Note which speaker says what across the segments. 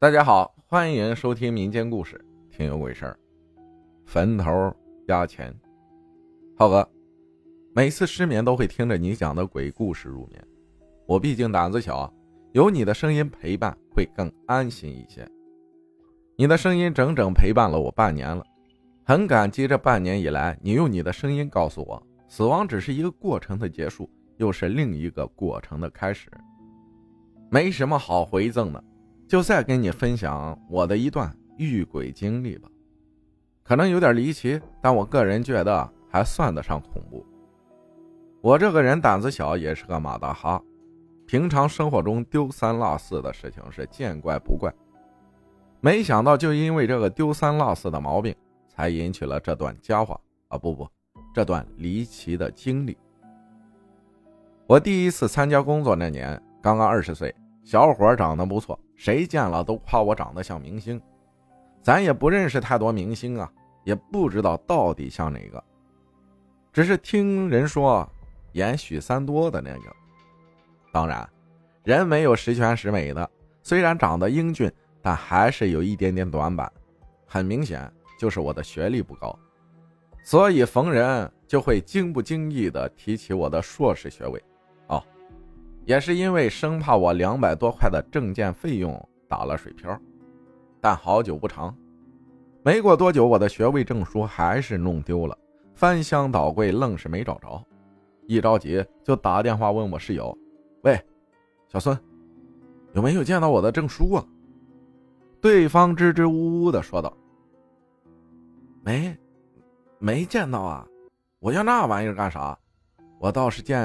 Speaker 1: 大家好，欢迎收听民间故事，听有鬼事儿。坟头压钱，浩哥，每次失眠都会听着你讲的鬼故事入眠。我毕竟胆子小，有你的声音陪伴会更安心一些。你的声音整整陪伴了我半年了，很感激这半年以来，你用你的声音告诉我，死亡只是一个过程的结束，又是另一个过程的开始。没什么好回赠的。就再跟你分享我的一段遇鬼经历吧，可能有点离奇，但我个人觉得还算得上恐怖。我这个人胆子小，也是个马大哈，平常生活中丢三落四的事情是见怪不怪。没想到就因为这个丢三落四的毛病，才引起了这段佳话啊不不，这段离奇的经历。我第一次参加工作那年，刚刚二十岁。小伙长得不错，谁见了都夸我长得像明星。咱也不认识太多明星啊，也不知道到底像哪个，只是听人说演许三多的那个。当然，人没有十全十美的，虽然长得英俊，但还是有一点点短板。很明显，就是我的学历不高，所以逢人就会经不经意的提起我的硕士学位。也是因为生怕我两百多块的证件费用打了水漂，但好久不长，没过多久，我的学位证书还是弄丢了，翻箱倒柜愣是没找着，一着急就打电话问我室友：“喂，小孙，有没有见到我的证书啊？”对方支支吾吾的说道：“没，没见到啊，我要那玩意儿干啥？我倒是见。”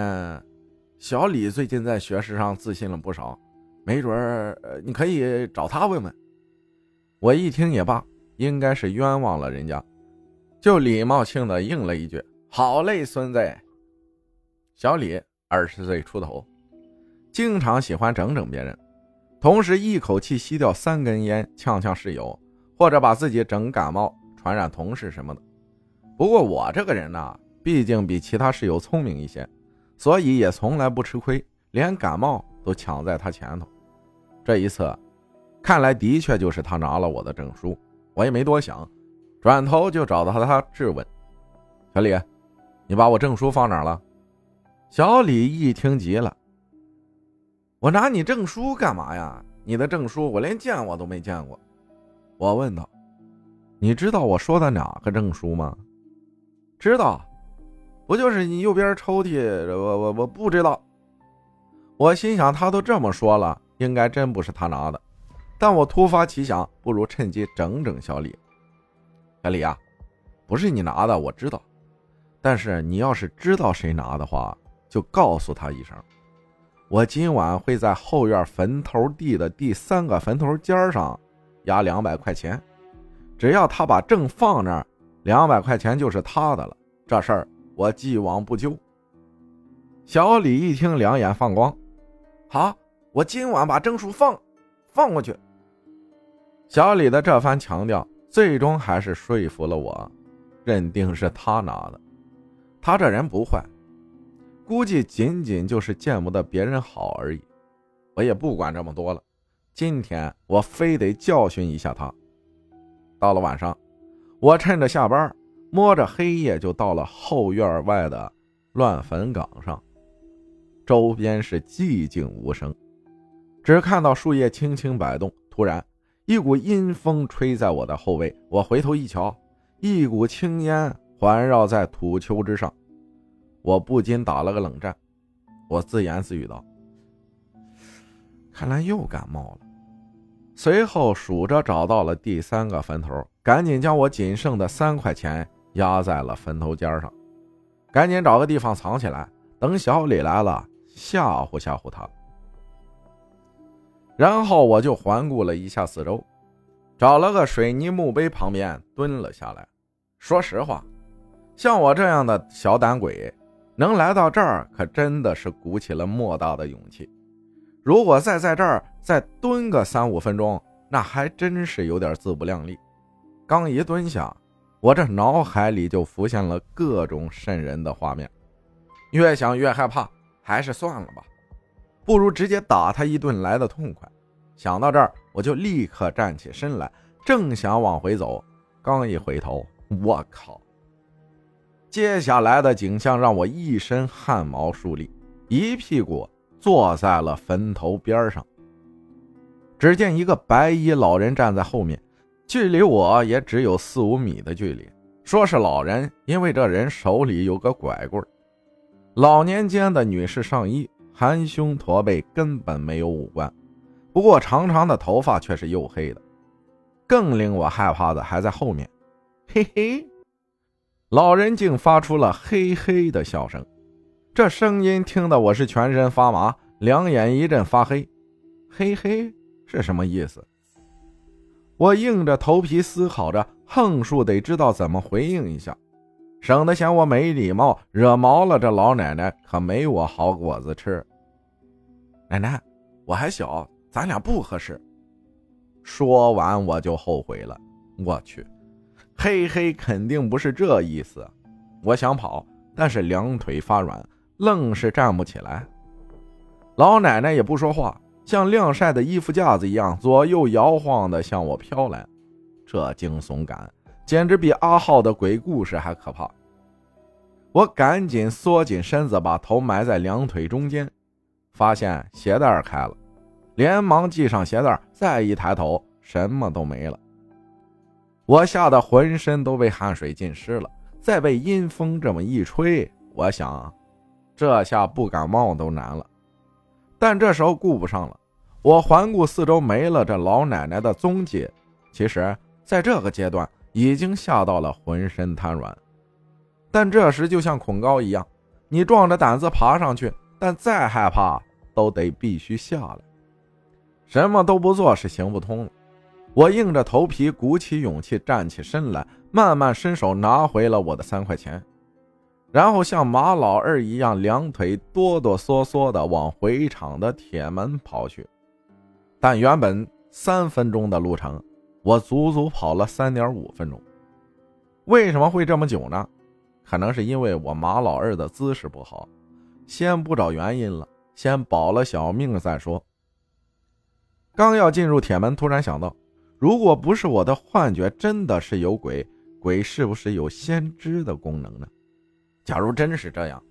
Speaker 1: 小李最近在学识上自信了不少，没准儿你可以找他问问。我一听也罢，应该是冤枉了人家，就礼貌性的应了一句：“好嘞，孙子。”小李二十岁出头，经常喜欢整整别人，同时一口气吸掉三根烟，呛呛室友，或者把自己整感冒，传染同事什么的。不过我这个人呢，毕竟比其他室友聪明一些。所以也从来不吃亏，连感冒都抢在他前头。这一次，看来的确就是他拿了我的证书。我也没多想，转头就找到他质问：“小李，你把我证书放哪了？”小李一听急了：“我拿你证书干嘛呀？你的证书我连见我都没见过。”我问道：“你知道我说的哪个证书吗？”“知道。”不就是你右边抽屉？我我我不知道。我心想，他都这么说了，应该真不是他拿的。但我突发奇想，不如趁机整整小李。小李啊，不是你拿的，我知道。但是你要是知道谁拿的话，就告诉他一声。我今晚会在后院坟头地的第三个坟头尖上压两百块钱，只要他把证放那儿，两百块钱就是他的了。这事儿。我既往不咎。小李一听，两眼放光。好，我今晚把证书放放过去。小李的这番强调，最终还是说服了我，认定是他拿的。他这人不坏，估计仅仅就是见不得别人好而已。我也不管这么多了，今天我非得教训一下他。到了晚上，我趁着下班。摸着黑夜就到了后院外的乱坟岗上，周边是寂静无声，只看到树叶轻轻摆动。突然，一股阴风吹在我的后背，我回头一瞧，一股青烟环绕在土丘之上，我不禁打了个冷战。我自言自语道：“看来又感冒了。”随后数着找到了第三个坟头，赶紧将我仅剩的三块钱。压在了坟头尖上，赶紧找个地方藏起来，等小李来了吓唬吓唬他。然后我就环顾了一下四周，找了个水泥墓碑旁边蹲了下来。说实话，像我这样的小胆鬼，能来到这儿可真的是鼓起了莫大的勇气。如果再在这儿再蹲个三五分钟，那还真是有点自不量力。刚一蹲下。我这脑海里就浮现了各种瘆人的画面，越想越害怕，还是算了吧，不如直接打他一顿来的痛快。想到这儿，我就立刻站起身来，正想往回走，刚一回头，我靠！接下来的景象让我一身汗毛竖立，一屁股坐在了坟头边上。只见一个白衣老人站在后面，距离我也只有四五米的距离。说是老人，因为这人手里有个拐棍老年间的女士上衣，含胸驼背，根本没有五官。不过长长的头发却是黝黑的。更令我害怕的还在后面，嘿嘿，老人竟发出了嘿嘿的笑声。这声音听得我是全身发麻，两眼一阵发黑。嘿嘿是什么意思？我硬着头皮思考着。横竖得知道怎么回应一下，省得嫌我没礼貌，惹毛了这老奶奶，可没我好果子吃。奶奶，我还小，咱俩不合适。说完我就后悔了。我去，嘿嘿，肯定不是这意思。我想跑，但是两腿发软，愣是站不起来。老奶奶也不说话，像晾晒的衣服架子一样左右摇晃的向我飘来。这惊悚感简直比阿浩的鬼故事还可怕！我赶紧缩紧身子，把头埋在两腿中间，发现鞋带开了，连忙系上鞋带，再一抬头，什么都没了。我吓得浑身都被汗水浸湿了，再被阴风这么一吹，我想，这下不感冒都难了。但这时候顾不上了，我环顾四周，没了这老奶奶的踪迹。其实。在这个阶段，已经吓到了浑身瘫软，但这时就像恐高一样，你壮着胆子爬上去，但再害怕都得必须下来，什么都不做是行不通了。我硬着头皮，鼓起勇气站起身来，慢慢伸手拿回了我的三块钱，然后像马老二一样，两腿哆哆嗦嗦的往回厂的铁门跑去。但原本三分钟的路程。我足足跑了三点五分钟，为什么会这么久呢？可能是因为我马老二的姿势不好。先不找原因了，先保了小命再说。刚要进入铁门，突然想到，如果不是我的幻觉，真的是有鬼，鬼是不是有先知的功能呢？假如真是这样，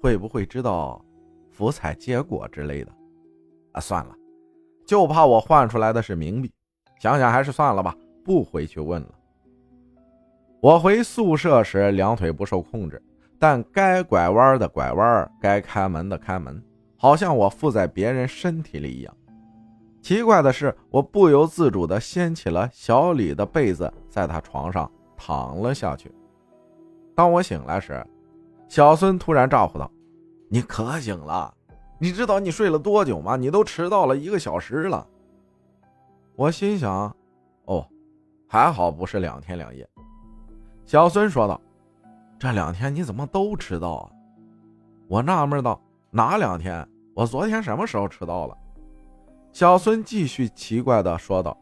Speaker 1: 会不会知道福彩结果之类的？啊，算了，就怕我换出来的是冥币。想想还是算了吧，不回去问了。我回宿舍时，两腿不受控制，但该拐弯的拐弯，该开门的开门，好像我附在别人身体里一样。奇怪的是，我不由自主地掀起了小李的被子，在他床上躺了下去。当我醒来时，小孙突然咋呼道：“你可醒了？你知道你睡了多久吗？你都迟到了一个小时了。”我心想：“哦，还好不是两天两夜。”小孙说道：“这两天你怎么都迟到啊？”我纳闷道：“哪两天？我昨天什么时候迟到了？”小孙继续奇怪的说道：“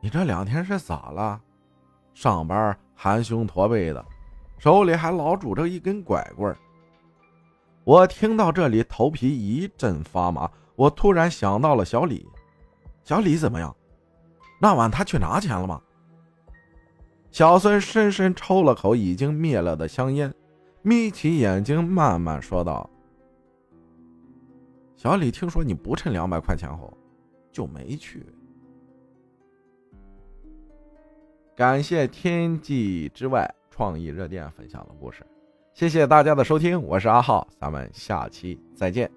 Speaker 1: 你这两天是咋了？上班含胸驼背的，手里还老拄着一根拐棍儿。”我听到这里，头皮一阵发麻。我突然想到了小李，小李怎么样？那晚他去拿钱了吗？小孙深深抽了口已经灭了的香烟，眯起眼睛慢慢说道：“小李听说你不趁两百块钱后，就没去。”感谢天际之外创意热电分享的故事，谢谢大家的收听，我是阿浩，咱们下期再见。